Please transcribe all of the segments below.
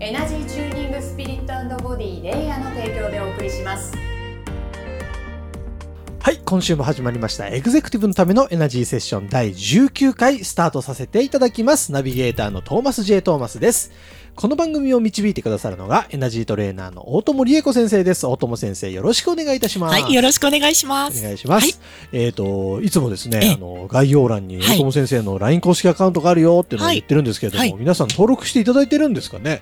エナジーチューニングスピリットボディレイヤーの提供でお送りしますはい、今週も始まりました。エグゼクティブのためのエナジーセッション第19回スタートさせていただきます。ナビゲーターのトーマス J. トーマスです。この番組を導いてくださるのがエナジートレーナーの大友理恵子先生です。大友先生、よろしくお願いいたします。はい、よろしくお願いします。お願いします。はいえっ、と、いつもですえね、あの、概要欄にはい大友先生の LINE 公式アカウントがあるよっていうのを言ってるんですけれども、はい皆さん登録していただいてるんですかね？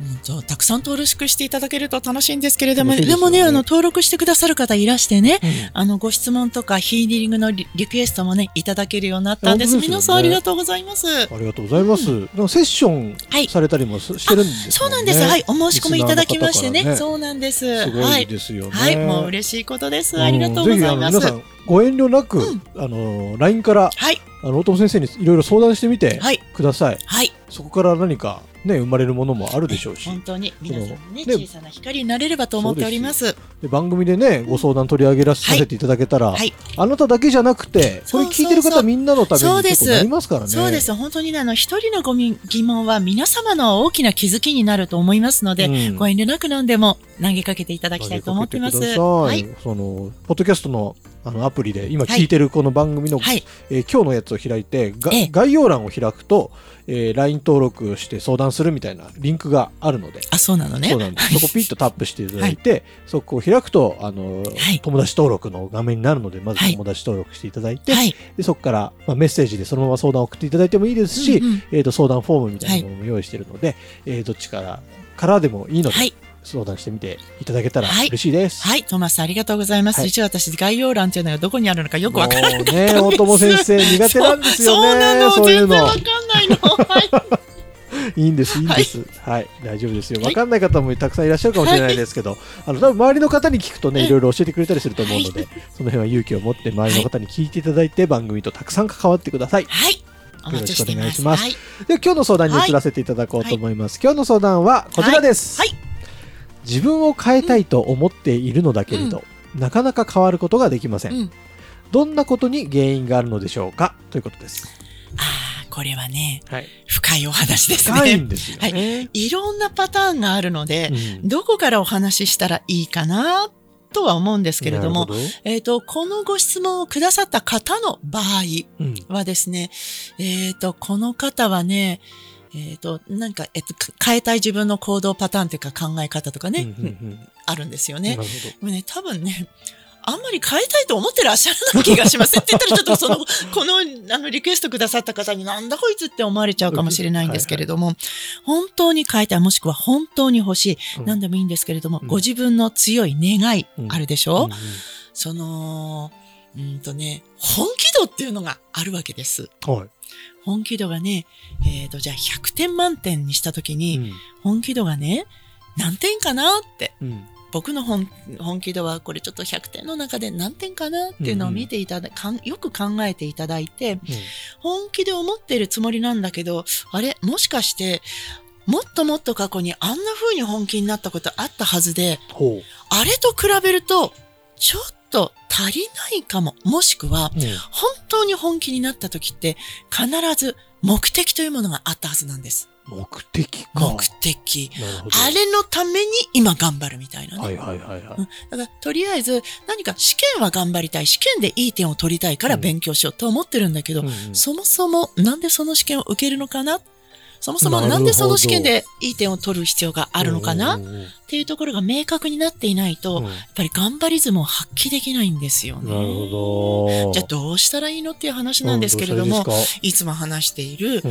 うんとたくさん登録していただけると楽しいんですけれども、でねでもね、あの、登録してくださる方いらしてね、うんあの、ご質問とかヒーリングのリリクエストもね、いただけるようになったんです。ですよね皆さんありがとうございます。ありがとうございます。でもセッションはいされたりもすしてるんですよね。そうなんです。はい、お申し込みいただきましてね。リスナーの方からそうなんです。すごはいい。ですよね。はい、もう嬉しいことです。ありがとうございます。んぜひあの皆さんご遠慮なく、うんあの LINE からはい、あの大友先生にいろいろ相談してみてはい、ください。はい。そこから何かね生まれるものもあるでしょうし、本当に皆さんのね、ね小さな光になれればと思っております。で番組でねご相談取り上げらさせていただけたら、はい。あなただけじゃなくてこれ聞いてる方みんなのために結構なりますからね。そうです。本当にね、あの、一人のごみ疑問は皆様の大きな気づきになると思いますので、うんご遠慮なく何でも投げかけていただきたいと思っています。はい。そのポッドキャストのあのアプリで今聞いてるこの番組の、はい。えー今日のやつを開いてがええ概要欄を開くと、えー LINE 登録して相談するみたいなリンクがあるので、あ、そうなのね。そうなんです。そこピッとタップしていただいて、そこを開くと、あの、はい友達登録の画面になるので、まずはい友達登録していただいて、はい。でそこから、まあ、メッセージでそのまま相談を送っていただいてもいいですし、うんうんえっ、と、相談フォームみたいなものも用意しているので、えーどっちから、からでもいいので、はい。相談してみていただけたらはい嬉しいです。はい。トーマスありがとうございます。はい実は私、概要欄っていうのがどこにあるのかよくわからなかったね、大友先生苦手なんですよね。そうなの。そういうの全然わ。かんないの。はい。いいんです、いいんです。はい、大丈夫ですよ。わかんない方もたくさんいらっしゃるかもしれないですけど、あの、多分周りの方に聞くとね、うんいろいろ教えてくれたりすると思うので、その辺は勇気を持って周りの方に聞いていただいて、番組とたくさん関わってください。はい。よろしくお願いします。で、今日の相談に移らせていただこうと思います。今日の相談はこちらです。はいはい自分を変えたいと思っているのだけれど、なかなか変わることができません。うん。どんなことに原因があるのでしょうか？ということです。ああ、これはね、はい。深いお話ですね。深いんですよね。いろんなパターンがあるので、うんどこからお話ししたらいいかなとは思うんですけれども、なるほえっ、と、このご質問をくださった方の場合うんはですね、えっ、と、この方はね、えっ、と、なんか、えっと、か変えたい自分の行動パターンというか考え方とかね、うんうんうん。あるんですよね。なる。ほでもね、多分ね、あんまり変えたいと思ってらっしゃらない気がしますって言ったらちょっとその、この、あの、リクエストくださった方になんだこいつって思われちゃうかもしれないんですけれども、本当に変えたい、もしくは本当に欲しい、うん。なんでもいいんですけれども、うん。ご自分の強い願いうん。あるでしょ、うん。その、うんとね、本気度っていうのがあるわけです。はい。本気度がね、えっ、と、じゃあ100点満点にしたときに、うん。本気度がね、何点かなって、うん。僕の本本気度はこれちょっと100点の中で何点かなっていうのを見ていただ、かんよく考えていただいて、本気で思っているつもりなんだけど、あれ？もしかして、もっともっと過去にあんな風に本気になったことあったはずで。あれと比べると、ちょっと足りないかも。もしくは、うん本当に本気になった時って、必ず目的というものがあったはずなんです。目的か。目的。あれのために今頑張るみたいなね。はいはいはいはい。うんだから、とりあえず、何か試験は頑張りたい。試験でいい点を取りたいから勉強しようと思ってるんだけど、うんうんそもそもなんでその試験を受けるのかなそもそもなんでその試験でいい点を取る必要があるのかな、っていうところが明確になっていないと、うん。やっぱり頑張りズムを発揮できないんですよね。なるほど。じゃあどうしたらいいのっていう話なんですけれども、いつも話している、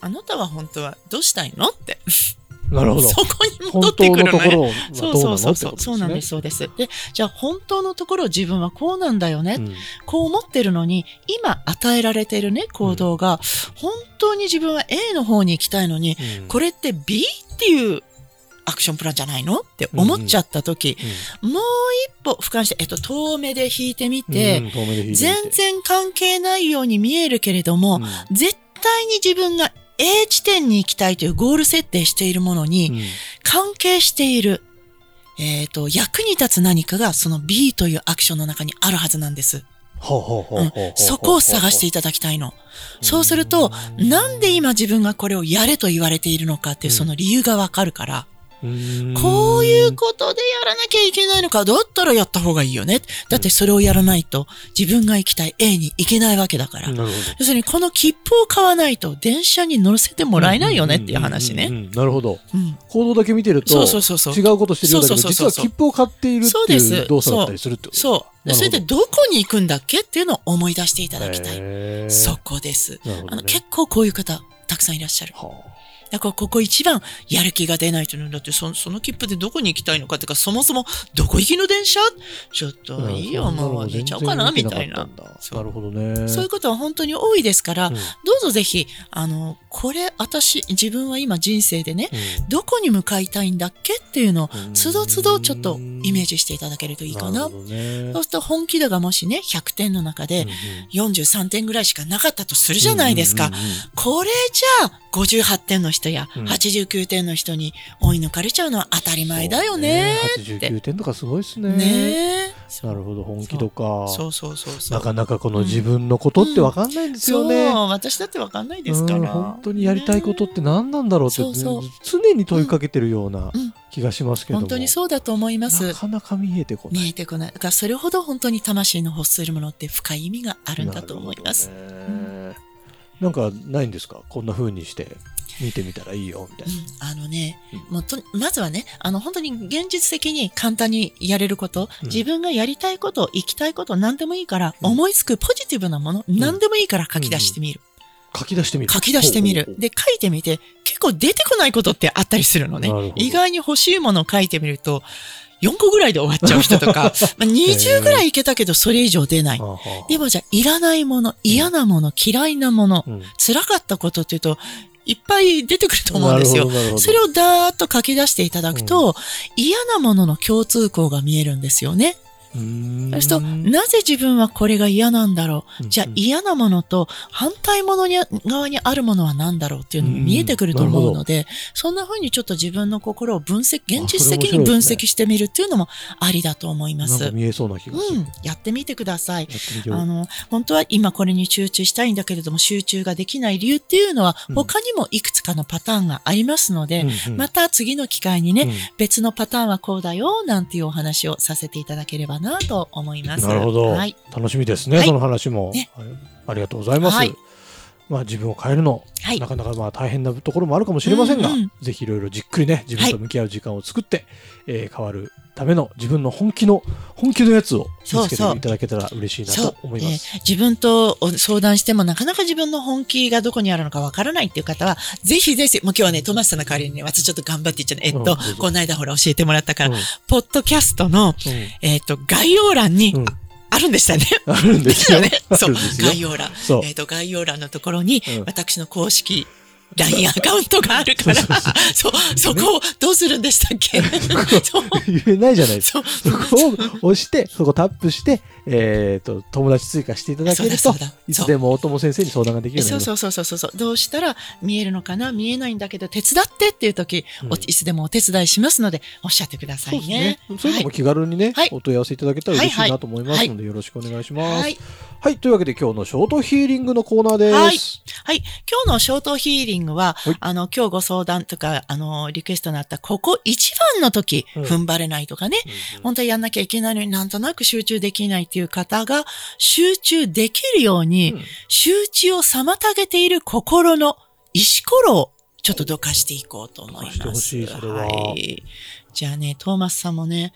あなたは本当はどうしたいの？って。うんなるほど。そこに戻本って当くるのよ。のところはそうどうなの？そうそうそう。そうなんです、そうです。で、じゃあ本当のところ自分はこうなんだよね。うんこう思ってるのに、今与えられているね、行動が、本当に自分は A の方に行きたいのに、うんこれって B っていうアクションプランじゃないの？って思っちゃった時、もう一歩俯瞰して、えっと、遠目で引いてみて、全然関係ないように見えるけれども、うん絶対に自分が A 地点に行きたいというゴール設定しているものにうん関係している、えっ、と、役に立つ何かがその B というアクションの中にあるはずなんです。そこを探していただきたいの。そうすると、なんで今自分がこれをやれと言われているのかっていうその理由がわかるから、うんこういうことでやらなきゃいけないのか、だったらやった方がいいよね。だってそれをやらないと自分が行きたい A に行けないわけだから。要するにこの切符を買わないと電車に乗せてもらえないよねっていう話ね。なるほど。うん。行動だけ見てると、そうそうそうそう違うことしてるようだけど、実は切符を買っているっていう動作だったりするってことそう。それでどこに行くんだっけっていうのを思い出していただきたい。そこです。あの結構こういう方たくさんいらっしゃる。はだからここ一番やる気が出ないというの。だってそその切符でどこに行きたいのかってかそもそもどこ行きの電車？ちょっあといいよもう寝ちゃおうかなみたいな。そう。なるほどね。そういうことは本当に多いですから、うん。どうぞぜひ、あの、これ、私、自分は今人生でね、うんどこに向かいたいんだっけっていうのをう、んつどつどちょっとイメージしていただけるといいかな。るほどねそうすると本気度がもしね、100点の中で43点ぐらいしかなかったとするじゃないですか。うんうんうんうんこれじゃあ、58点の人やうん89点の人に追い抜かれちゃうのは当たり前だよね。そうね89点とかすごいですね。ねえ。なるほど、本気とか。そうそうそうそう。なかなかこの自分のことってわかんないんですよね。そう、私だってわかんないですかうん当にやりたいことって何なんだろうって、そうそう常に問いかけてるようなうん気がしますけども。本当にそうだと思いますな。かなか見えてこない。見えてこない。だからそれほど本当に魂の欲するものって深い意味があるんだと思います。なるほどねなんかないんですか？こんな風にして見てみたらいいよみたいな。うん、あのね、もうとまずはね、あの本当に現実的に簡単にやれること、うん自分がやりたいこと、行きたいこと、何でもいいから、うん思いつくポジティブなもの、ん何でもいいから書き出してみる。書き出してみる。書き出してみる。で、書いてみて、結構出てこないことってあったりするのね。意外に欲しいものを書いてみると、4個ぐらいで終わっちゃう人とか、まあ20ぐらいいけたけど、それ以上出ない。でもじゃあ、いらないもの、嫌なもの、嫌いなもの、うん。辛かったことっていうと、いっぱい出てくると思うんですよ。それをダーッと書き出していただくと、嫌なものの共通項が見えるんですよね。そうすると、なぜ自分はこれが嫌なんだろう？じゃあ嫌なものと反対ものに側にあるものは何だろうっていうのも見えてくると思うので、そんな風にちょっと自分の心を分析、現実的に分析してみるっていうのもありだと思います。なんか見えそうな気がする。うん、やってみてください。あの、本当は今これに集中したいんだけれども集中ができない理由っていうのはうん他にもいくつかのパターンがありますので、うんうんまた次の機会にね、うん別のパターンはこうだよなんていうお話をさせていただければなと思います。なるほど、はい。楽しみですね、はい。その話も、ね。はい。ありがとうございます。はい。まあ自分を変えるの、はい。なかなかまあ大変なところもあるかもしれませんが、うんうん。ぜひいろいろじっくりね、自分と向き合う時間を作って、えー変わるための自分の本気の、本気のやつを見つけていただけたら嬉しいなと思います。えー自分と相談してもなかなか自分の本気がどこにあるのかわからないっていう方は、ぜひぜひ、もう今日はね、トマスさんの代わりにね、私ちょっと頑張って言っちゃうね。えっと、うんこの間ほら教えてもらったから、うんポッドキャストの、えっと、概要欄にうんうんあるんでしたね。あるんですよ。ね。あそう。概要欄。えっ、と、概要欄のところに、うん私の公式 LINE アカウントがあるから、そうそこをどうするんでしたっけ？そう。言えないじゃないですか。そう。そこを押して、そこタップして、えっ、と、友達追加していただけるといつでも大友先生に相談ができるようになります。そうそうそうそうそう。どうしたら見えるのかな？見えないんだけど、手伝ってっていう時、うんおいつでもお手伝いしますので、おっしゃってくださいねね。。そういうのも気軽にね、はいお問い合わせいただけたら嬉しいなと思いますので、よろしくお願いします。はい。はい、というわけで今日のショートヒーリングのコーナーです。はいはい。今日のショートヒーリングは、はい。あの、今日ご相談とか、あの、リクエストのあった、ここ一番の時、うん。踏ん張れないとかね、うん本当はやんなきゃいけないのになんとなく集中できないっていう方が集中できるように、うん。集中を妨げている心の石ころをちょっとどかしていこうと思います。どかしてほしいそれはい。じゃあね、トーマスさんもね、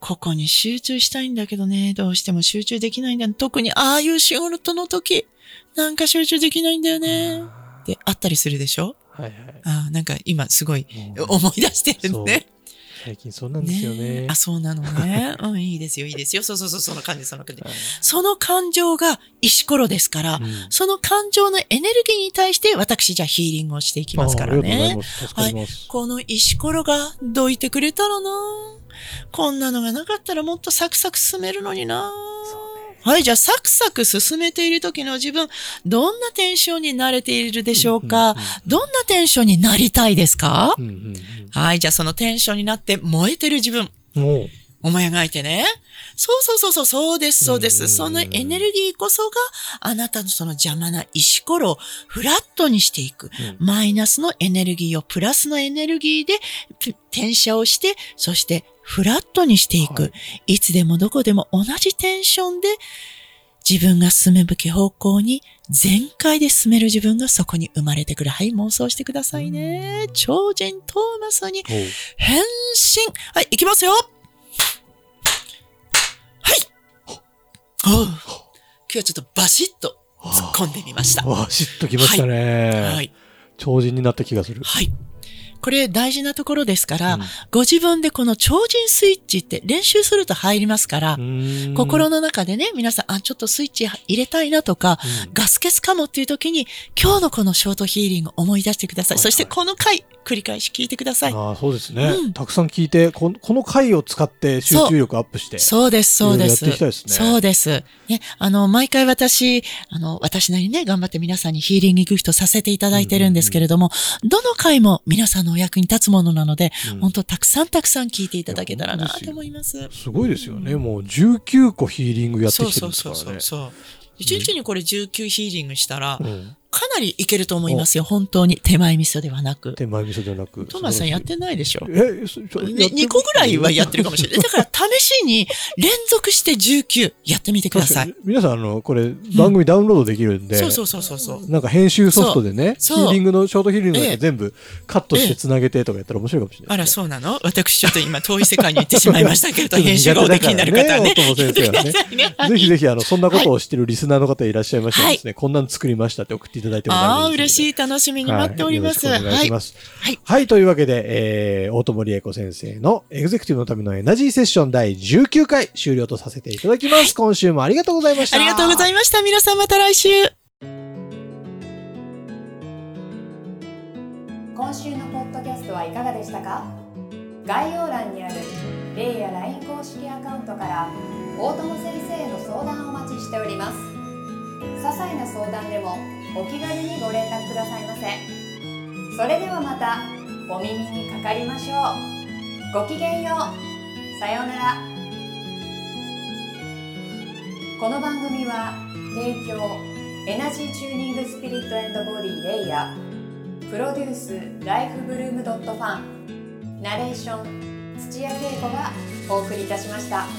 ここに集中したいんだけどね、どうしても集中できないんだよ。特にああいう仕事の時、なんか集中できないんだよね。ってあったりするでしょ？はいはい。ああ、なんか今すごいうん思い出してるね。最近そうなんですよね。あ、そうなのね。うん、いいですよ、いいですよ。そうそうそう、その感じ、その感じ。はいその感情が石ころですから、うんその感情のエネルギーに対して私じゃあヒーリングをしていきますからね。ます。助かります。この石ころがどいてくれたらなこんなのがなかったらもっとサクサク進めるのになはい、じゃあサクサク進めている時の自分、どんなテンションに慣れているでしょうか、どんなテンションになりたいですか、はい、じゃあそのテンションになって燃えてる自分、思い描いてね。そうそうそうそう、そうです、そうです。そのエネルギーこそがあなたのその邪魔な石ころをフラットにしていく。うんマイナスのエネルギーをプラスのエネルギーでぷ転写をして、そしてフラットにしていく。、はいつでもどこでも同じテンションで自分が進むべき方向に全開で進める自分がそこに生まれてくる。はい、妄想してくださいね。超人トーマスに変身はい、行きますよ今日はちょっとバシッと突っ込んでみました。はわあ、しっときましたね。い。超人になった気がする。はい。これ大事なところですから、うんご自分でこの超人スイッチって練習すると入りますから、うん心の中でね、皆さん、あ、ちょっとスイッチ入れたいなとか、うんガス欠かもっていう時に、今日のこのショートヒーリングを思い出してください。はいはいそしてこの回、繰り返し聞いてください。ああ、そうですね、うんたくさん聞いてこ、この回を使って集中力アップして。そうです、そうです。やっていきたいですねそうです。ね、あの、毎回私、あの、私なりにね、頑張って皆さんにヒーリングギフトさせていただいてるんですけれども、どの回も皆さんのお役に立つものなので、うん本当たくさんたくさん聞いていただけたらなと思います。すごいですよね。もう19個ヒーリングやってきてるんですそうからね。そうそうそう。一日にこれ19ヒーリングしたら、うんかなりいけると思いますよ。本当に。手前味噌ではなく。手前味噌じゃなく。トーマスさんやってないでしょえ、そそね、やって2個ぐらいはやってるかもしれない。だから試しに連続して19やってみてください。皆さん、あの、これ、番組ダウンロードできるんで、そうそうそうそうそう。なんか編集ソフトでね、ヒそうーリングの、ショートヒーリングだええけ全部カットしええて繋げてとかやったら面白いかもしれない。あら、そうなの？私ちょっと今遠い世界に行ってしまいましたけれど、編集がおできになる方はね。ね先生はねぜひぜひ、あの、そんなことを知ってるリスナーの方いらっしゃいましたらですね、こんなの作りましたって送っていただいてもああ、大丈夫ですので嬉しい、楽しみに待っております。はいよろしくお願いします。はい。はい、というわけで、えー、大友理恵子先生のエグゼクティブのためのエナジーセッション第19回終了とさせていただきます。今週もありがとうございました。ありがとうございました。皆さんまた来週。今週のポッドキャストはいかがでしたか？概要欄にあるレイや LINE 公式アカウントから大友先生への相談をお待ちしております些細な相談でもお気軽にご連絡くださいませ。それではまたお耳にかかりましょう。ごきげんよう。さようなら。この番組は提供エナジーチューニングスピリットボディレイヤー。プロデュースライフブルームドットファン。ナレーション土屋恵子がお送りいたしました。